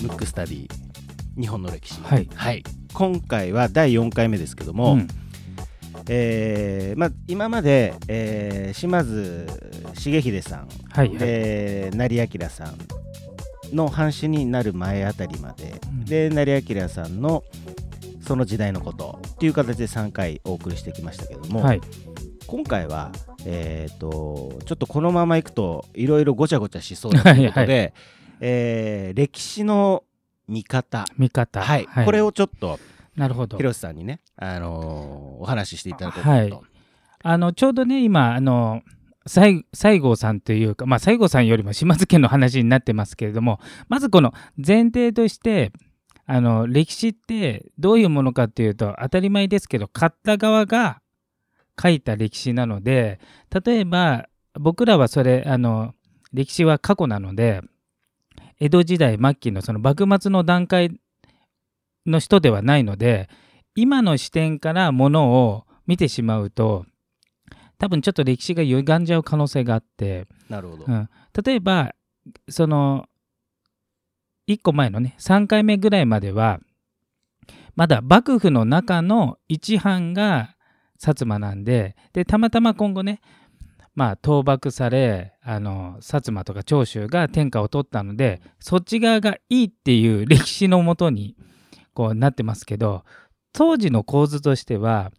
ムックスタディ日本の歴史。はい。はい、今回は第4回目ですけども、うん。えーまあ、今まで、えー島津重秀さんはいはい。で成明さんの藩主になる前あたりまで、うん。で成明さんのその時代のことっていう形で3回お送りしてきましたけども、はい今回は、えー、とちょっとこのままいくといろいろごちゃごちゃしそうだということで、はえー歴史の見方、見方。はい。これをちょっとなるほど。広瀬さんにね、あのーお話ししていただこうかはない。と。あのちょうどね今あの西西郷さんというか、まあ、西郷さんよりも島津家の話になってますけれどもまずこの前提としてあの歴史ってどういうものかっていうと当たり前ですけど買った側が書いた歴史なので例えば僕らはそれあの歴史は過去なので江戸時代末期のその幕末の段階の人ではないので今の視点からものを見てしまうと多分ちょっと歴史が歪んじゃう可能性があって、なるほど。うん、例えばその1個前のね3回目ぐらいまではまだ幕府の中の一藩が薩摩なんででたまたま今後ねまあ倒幕されあの薩摩とか長州が天下を取ったのでそっち側がいいっていう 歴史のもとにこうなってますけど当時の構図としては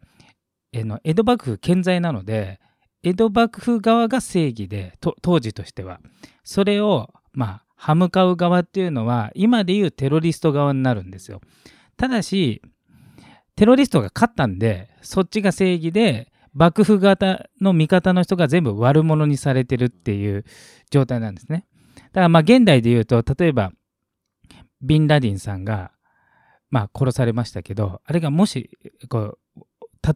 えの江戸幕府健在なので江戸幕府側が正義でと当時としては。それをまあ歯向かう側っていうのは今でいうテロリスト側になるんですよ。ただしテロリストが勝ったんでそっちが正義で幕府型の味方の人が全部悪者にされてるっていう状態なんですね。だからまあ現代で言うと例えばビンラディンさんがまあ殺されましたけどあれがもしこう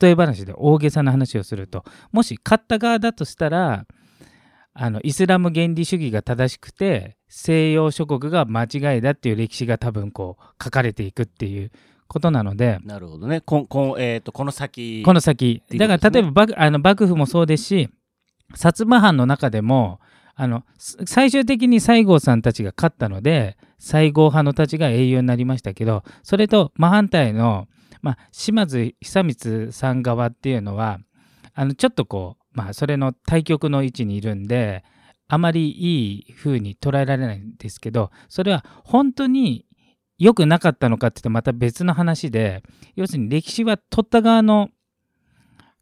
例え話で大げさな話をするともし勝った側だとしたらあのイスラム原理主義が正しくて西洋諸国が間違いだっていう歴史が多分こう書かれていくっていうことなのでなるほどね。こんこんえー、とこの先。この先。だから例えば幕あの幕府もそうですし薩摩藩の中でもあのす最終的に西郷さんたちが勝ったので西郷派のたちが英雄になりましたけどそれと真反対の、まあ、島津久光さん側っていうのはあのちょっとこう、まあ、それの対極の位置にいるんであまりいい風に捉えられないんですけどそれは本当に良くなかったのかって言ってまた別の話で要するに歴史は取った側の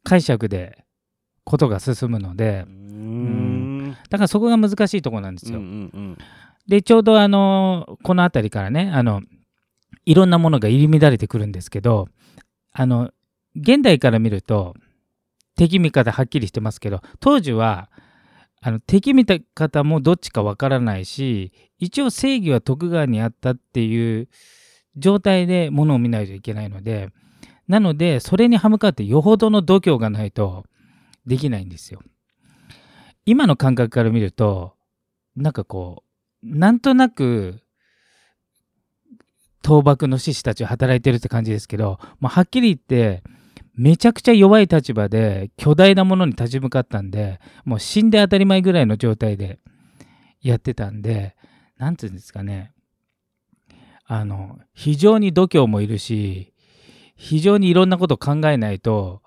解釈でことが進むのでうーんだからそこが難しいところなんですよ。うんうんうんでちょうどあのこの辺りからねあのいろんなものが入り乱れてくるんですけどあの現代から見ると敵味方はっきりしてますけど当時はあの敵味方もどっちかわからないし一応正義は徳川にあったっていう状態でものを見ないといけないのでなのでそれに歯向かってよほどの度胸がないとできないんですよ。今の感覚から見るとなんかこうなんとなく倒幕の志士たちは働いてるって感じですけど、まあ、はっきり言ってめちゃくちゃ弱い立場で巨大なものに立ち向かったんでもう死んで当たり前ぐらいの状態でやってたんでなんていうんですかね。あの非常に度胸もいるし非常にいろんなことを考えないと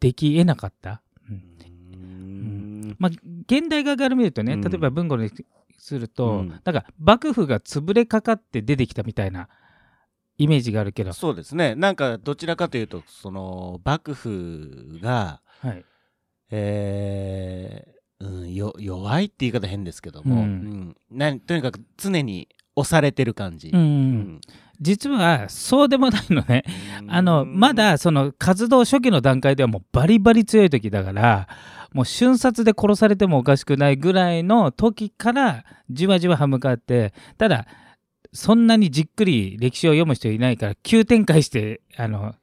できえなかった。うん。まあ、現代側から見るとね、うん。例えば文庫にすると、うん。なんか幕府が潰れかかって出てきたみたいなイメージがあるけど、そうですね。なんかどちらかというとその幕府がはい、えーうん、よ弱いって言い方変ですけども、うん。うん。なとにかく常に押されてる感じ。うんうん実はそうでもないのね。あのまだその活動初期の段階ではもうバリバリ強い時だからもう瞬殺で殺されてもおかしくないぐらいの時からじわじわ歯向かってただそんなにじっくり歴史を読む人いないから急展開してあの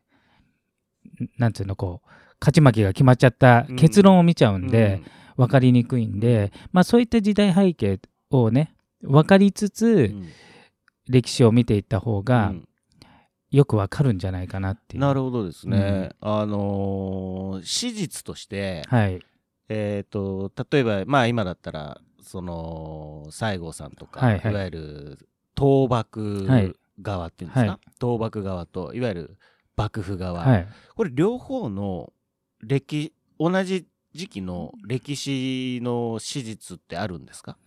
なんていうのこう勝ち負けが決まっちゃった結論を見ちゃうんで、分かりにくいんで、まあ、そういった時代背景をね分かりつうつん歴史を見ていった方うがんよくわかるんじゃないかなっていう。なるほどですね。あのー史実として、はい。えー、と例えば、まあ、今だったらその西郷さんとか、はいはいいわゆる倒幕はい。側っていうんですか、はい。倒幕側といわゆる幕府側、はい。これ両方の歴同じ時期の歴史の史実ってあるんですか？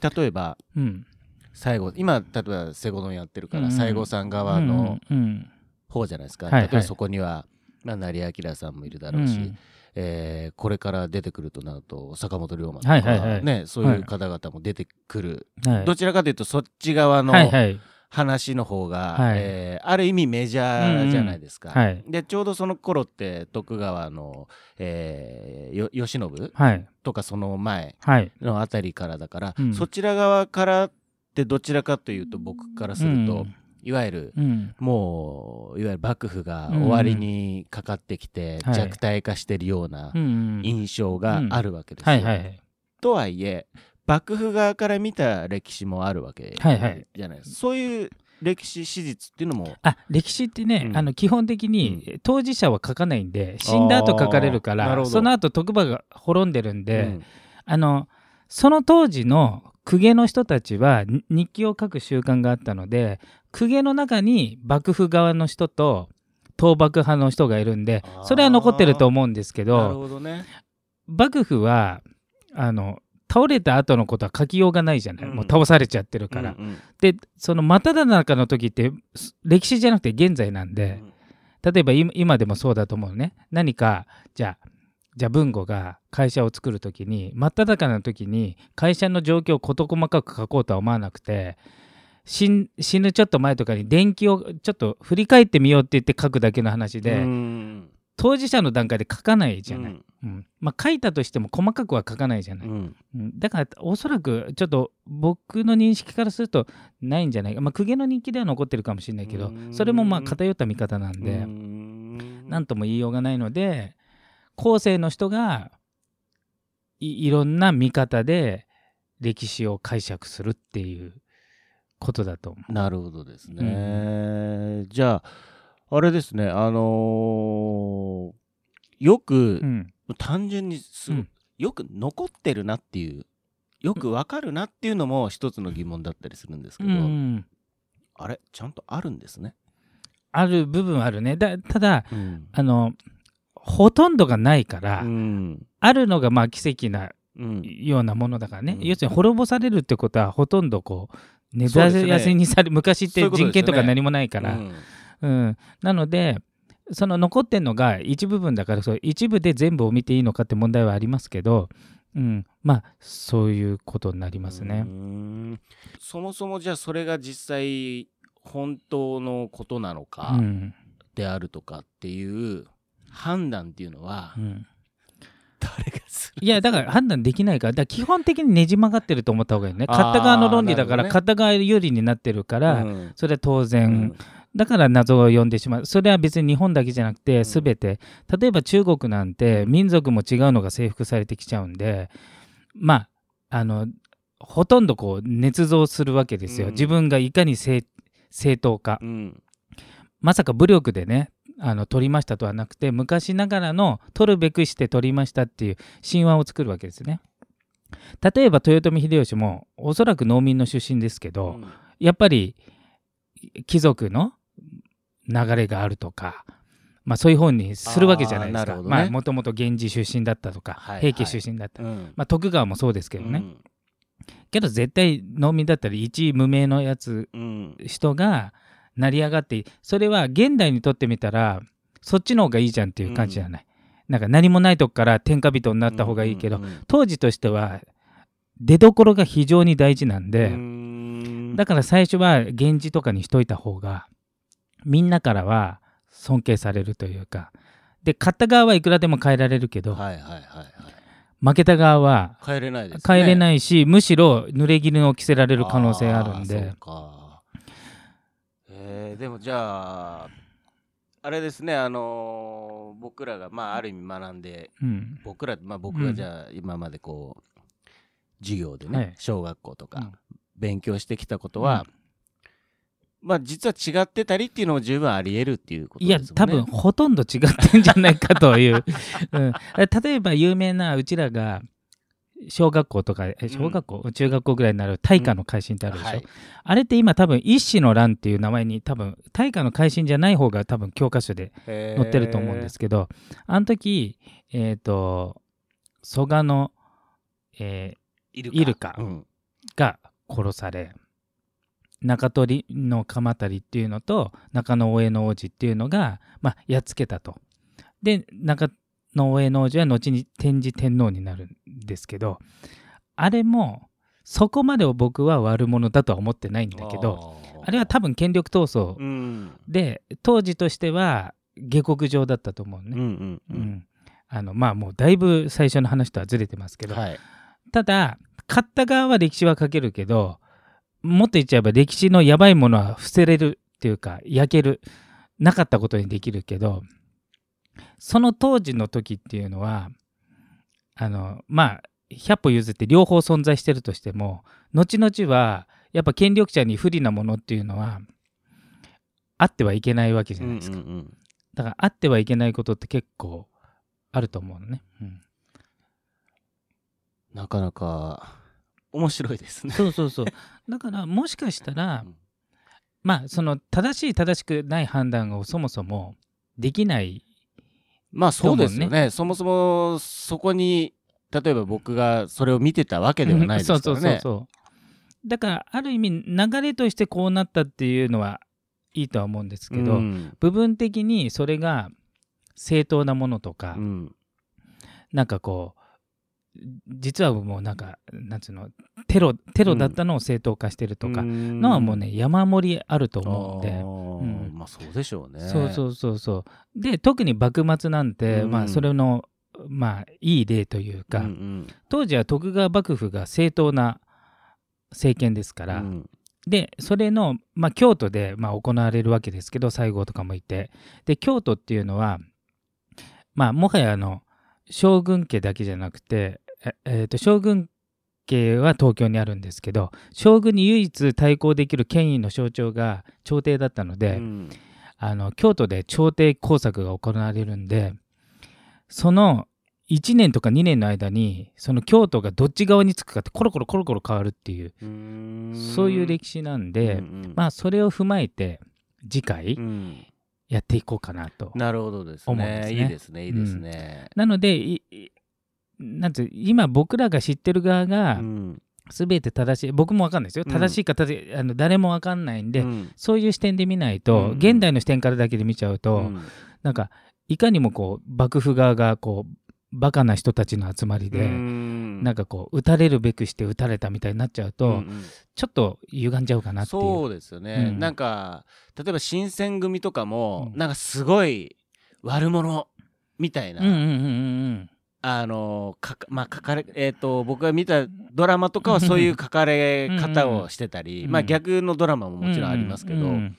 例えばうん。西郷今例えばセゴドンやってるから、うん。西郷さん側のうんうん。方じゃないですか、はいはい。例えばそこには、まあ、成明さんもいるだろうし、うんえーこれから出てくるとなると坂本龍馬とか、はいはいはい。ね、そういう方々も出てくる、はい。どちらかというとそっち側の話の方が、はい。えーある意味メジャーじゃないですか。はい。でちょうどその頃って徳川の、えーよ慶喜はい。とかその前はい。のあたりからだから、うん。そちら側からってどちらかというと僕からすると、うんいわゆるうん。もういわゆる幕府が終わりにかかってきて、はい。弱体化してるようなうん印象があるわけですよ。はいはいとはいえ幕府側から見た歴史もあるわけはいはい。じゃないですか、そういう歴史史実っていうのもあ歴史ってね、うん。あの基本的に当事者は書かないんで死んだ後書かれるからその後徳川が滅んでるんで、うん。あのその当時の公家の人たちはに日記を書く習慣があったので公家の中に幕府側の人と倒幕派の人がいるんでそれは残ってると思うんですけなるどほどね。幕府はあの倒れた後のことは書きようがないじゃない、うん。もう倒されちゃってるから。うんうん。でその真っ只中の時ってす歴史じゃなくて現在なんで、例えば今今でもそうだと思うね。何かじゃあじゃあ文吾が会社を作る時に真っ只中の時に会社の状況を事細かく書こうとは思わなくて死ぬちょっと前とかに電気をちょっと振り返ってみようって言って書くだけの話で、うん。当事者の段階で書かないじゃない、うん。うん。まあ、書いたとしても細かくは書かないじゃない、うん。うん。だからおそらくちょっと僕の認識からするとないんじゃない。かまあ公家の日記では残ってるかもしれないけどうん。それもまあ偏った見方なんで、うん。なんとも言いようがないので後世の人がいいろんな見方で歴史を解釈するっていうことだと思なるほどですね。じゃああれですね。あのーよくう。うん。単純にすうん。よく残ってるなっていうよくわかるなっていうのも一つの疑問だったりするんですけうど、ん、あれ？ちゃんとあるんですね。ある部分はあるね。だただうん。あのほとんどがないから、うん。あるのがまあ奇跡なうん。ようなものだからね、うん。要するに滅ぼされるってことはほとんどこう根そうですね絶やせにされ、昔って人権とか何もないから、うん。うん、なのでその残ってんのが一部分だからそう一部で全部を見ていいのかって問題はありますけど、うん、まあそういうことになりますうね。ん。そもそもじゃあそれが実際本当のことなのうかん。であるとかっていう判断っていうのはうん。誰がする？いやだから判断できないからだ基本的にねじ曲がってると思った方がいいね。あー買った側の論理だから、なるほどね。買った側有利になってるから、うん。それは当然、うん。だから謎を呼んでしまう。それは別に日本だけじゃなくてうん。全て、例えば中国なんて民族も違うのが征服されてきちゃうんでまああのほとんどこう捏造するわけですよ、うん。自分がいかに正正当かうん。まさか武力でねあの取りましたとはなくて昔ながらの取るべくして取りましたっていう神話を作るわけですね。例えば豊臣秀吉もおそらく農民の出身ですけど、うん。やっぱり貴族の流れがあるとか、まあ、そういう方にするわけじゃないですか。もともと源氏出身だったとか、はい平家出身だった、うん。まあ、徳川もそうですけどね、うん。けど絶対農民だったり一無名のやつうん。人が成り上がってそれは現代にとってみたらそっちの方がいいじゃんっていう感じじゃない、なんか何もないとこから天下人になった方がいいけど、うんうんうん当時としては出どころが非常に大事なんで、うん。だから最初は源氏とかにしといた方がみんなからは尊敬されるというかで勝った側はいくらでも変えられるけど、はいはいはいはい。負けた側は帰れないですね。変えれいないし、むしろ濡れ衣を着せられる可能性あるんで。そうかえーでもじゃああれですねあのー僕らがまあある意味学んでうん。僕らまあ僕がじゃあ今までこう授業でね、はい。小学校とかうん。勉強してきたことは、まあ実は違ってたりっていうのも十分あり得るっていうこといやですもんね。多分ほとんど違ってんじゃないかという、うん、例えば有名なうちらが小学校とかえ小学校、中学校ぐらいになる大化の改新ってあるでしょ、はい。あれって今多分一子の乱っていう名前に多分大化の改新じゃない方が多分教科書で載載ってると思うんですけど、あの時えっ、と蘇我の、えイルイルカうん。ーが殺され中取の鎌足っていうのと中野大江の王子っていうのが、まあ、やっつけたと。で中野大江の王子は後に天智天皇になるんですけどあれもそこまでを僕は悪者だとは思ってないんだけどあれは多分権力闘争うん。で当時としては下克上だったと思うね。うんうんううん。んあのまあもうだいぶ最初の話とはずれてますけど、はい。ただ勝った側は歴史は書けるけどもっと言っちゃえば歴史のやばいものは伏せれるっていうか焼けるなかったことにできるけどその当時の時っていうのはあのまあ100歩譲って両方存在してるとしても後々はやっぱ権力者に不利なものっていうのはあってはいけないわけじゃないですか、うんうんうんだからあってはいけないことって結構あると思うのね、うんなかなか面白いですね。そうそうそう。だからもしかしたらうん、まあその正しい正しくない判断をそもそもできない。まあそうですよとね。そもそもそこに例えば僕がそれを見てたわけではないですからね。そうそうそうそう。だからある意味流れとしてこうなったっていうのはいいとは思うんですけど、うん部分的にそれが正当なものとか、うんなんかこう実はもうなんかなんつうのテロテロだったのを正当化してるとかのはもうね、山盛りあると思うんで。うん。まあそうでしょうね。そうそうそうそう。で特に幕末なんて、うん。まあそれのまあいい例というか、うんうん。当時は徳川幕府が正当な政権ですから、うん。でそれの、まあ、京都で、まあ、行われるわけですけど西郷とかもいて。で京都っていうのはまあもはやあの将軍家だけじゃなくてええーと将軍家は東京にあるんですけど将軍に唯一対抗できる権威の象徴が朝廷だったので、うんあの京都で朝廷工作が行われるんでその1年とか2年の間にその京都がどっち側につくかってコロコロコロコロ変わるっていうそういう歴史なんで、うんうんまあそれを踏まえて次回うんやっていこうかなと。なるほどですねね。いいですね。いいですね。なのでなんつう今僕らが知ってる側がうん。全て正しい僕も分かんないですよ。うん。正しいか正しいあの誰も分かんないんで、うん。そういう視点で見ないと、うん。現代の視点からだけで見ちゃうと、うん。なんかいかにもこう幕府側がこうバカな人たちの集まりで、うん。なんかこう撃たれるべくして撃たれたみたいになっちゃうと、うんうん。ちょっと歪んじゃうかなっていう。そうですよね、うんなんか例えば新選組とかも、うんなんかすごい悪者みたいな、うんうんうんうんあのかかまあ書かれえっ、と僕が見たドラマとかはそういう書かれ方をしてたり、うん。まあ逆のドラマももちろんありますけど、うん。うんうん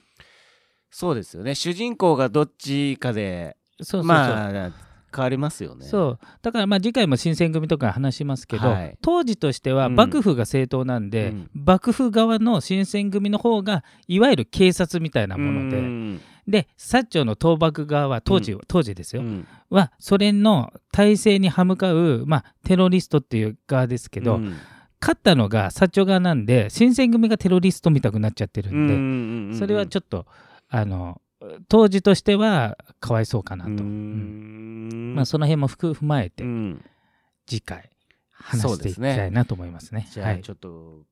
そうですよね。主人公がどっちかでまあ変わりますよね。そう。だからまあ次回も新選組とか話しますけど、はい。当時としてはうん。幕府が正当なんで、うん。幕府側の新選組の方がいわゆる警察みたいなもので、うんで薩長の倒幕側は当時,、うん当時ですよ、うん。はソ連の体制に歯向かう、まあ、テロリストっていう側ですけど、うん。勝ったのが薩長側なんで新選組がテロリストみたくなっちゃってるんで、うんそれはちょっとあの当時としてはかわいそうかなと、ううん。ん。まあ、その辺も含踏まえてうん。次回話していきそうですねたいなと思いますね。じゃあはい。ちょっと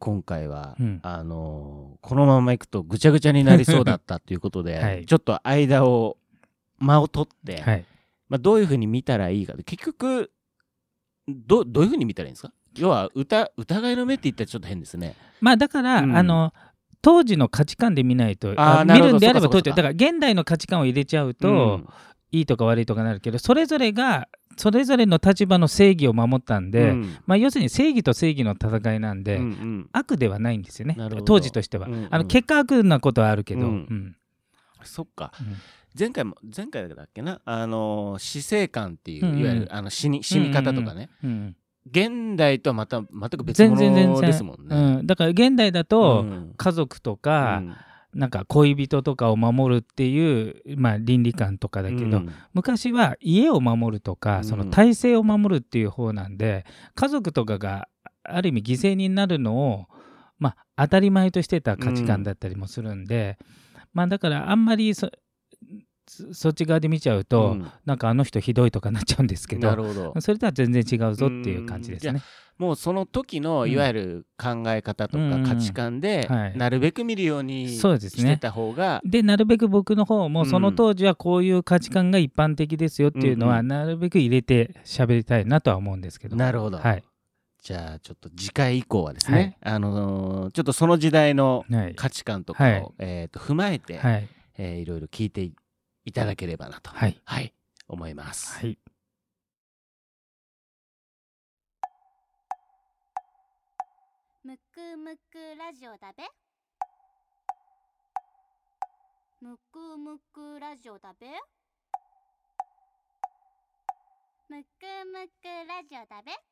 今回は、うん。あのこのままいくとぐちゃぐちゃになりそうだったということで、はい。ちょっと間を間を取って、はい。まあ、どういうふうに見たらいいか結局どどういうふうに見たらいいんですか？要は疑疑いの目って言ったらちょっと変ですね。まあだから、うん。あの当時の価値観で見ないとあ見るんであれば当時だから現代の価値観を入れちゃうと、うん。いいとか悪いとかなるけどそれぞれがそれぞれの立場の正義を守ったんで、うん。まあ、要するに正義と正義の戦いなんで、うんうん。悪ではないんですよね。当時としては、うんうん。あの結果悪なことはあるけど、うん。うん。そっか。うん。前回も前回だっけな？あの死生観っていう、うんうん。いわゆるあの死に死に方とかね、うん現代とはまた全く別物ですもんね。うん、だから現代だと、うん。家族とか、うんなんか恋人とかを守るっていう、まあ、倫理観とかだけど、うん。昔は家を守るとか、うん。その体制を守るっていう方なんで家族とかがある意味犠牲になるのを、まあ、当たり前としてた価値観だったりもするんで、まあだからあんまりそそそっち側で見ちゃうと、うん。なんかあの人ひどいとかなっちゃうんですけどなるほど。それとは全然違うぞっていう感じですね。もうその時のうん。いわゆる考え方とか価値観ではい。なるべく見るようにそうですね。してた方がでなるべく僕の方もうん。その当時はこういう価値観が一般的ですよっていうのはうんなるべく入れて喋りたいなとは思うんですけど。なるほど。はい。じゃあちょっと次回以降はですね、あのーちょっとその時代のはい。価値観とかを、はい。えー、と踏まえて、はい。えーいろいろ聞いていいただければなと、はい。はい、思います。はい。むくむくラジオだべ。むくむくラジオだべ。むくむくラジオだべ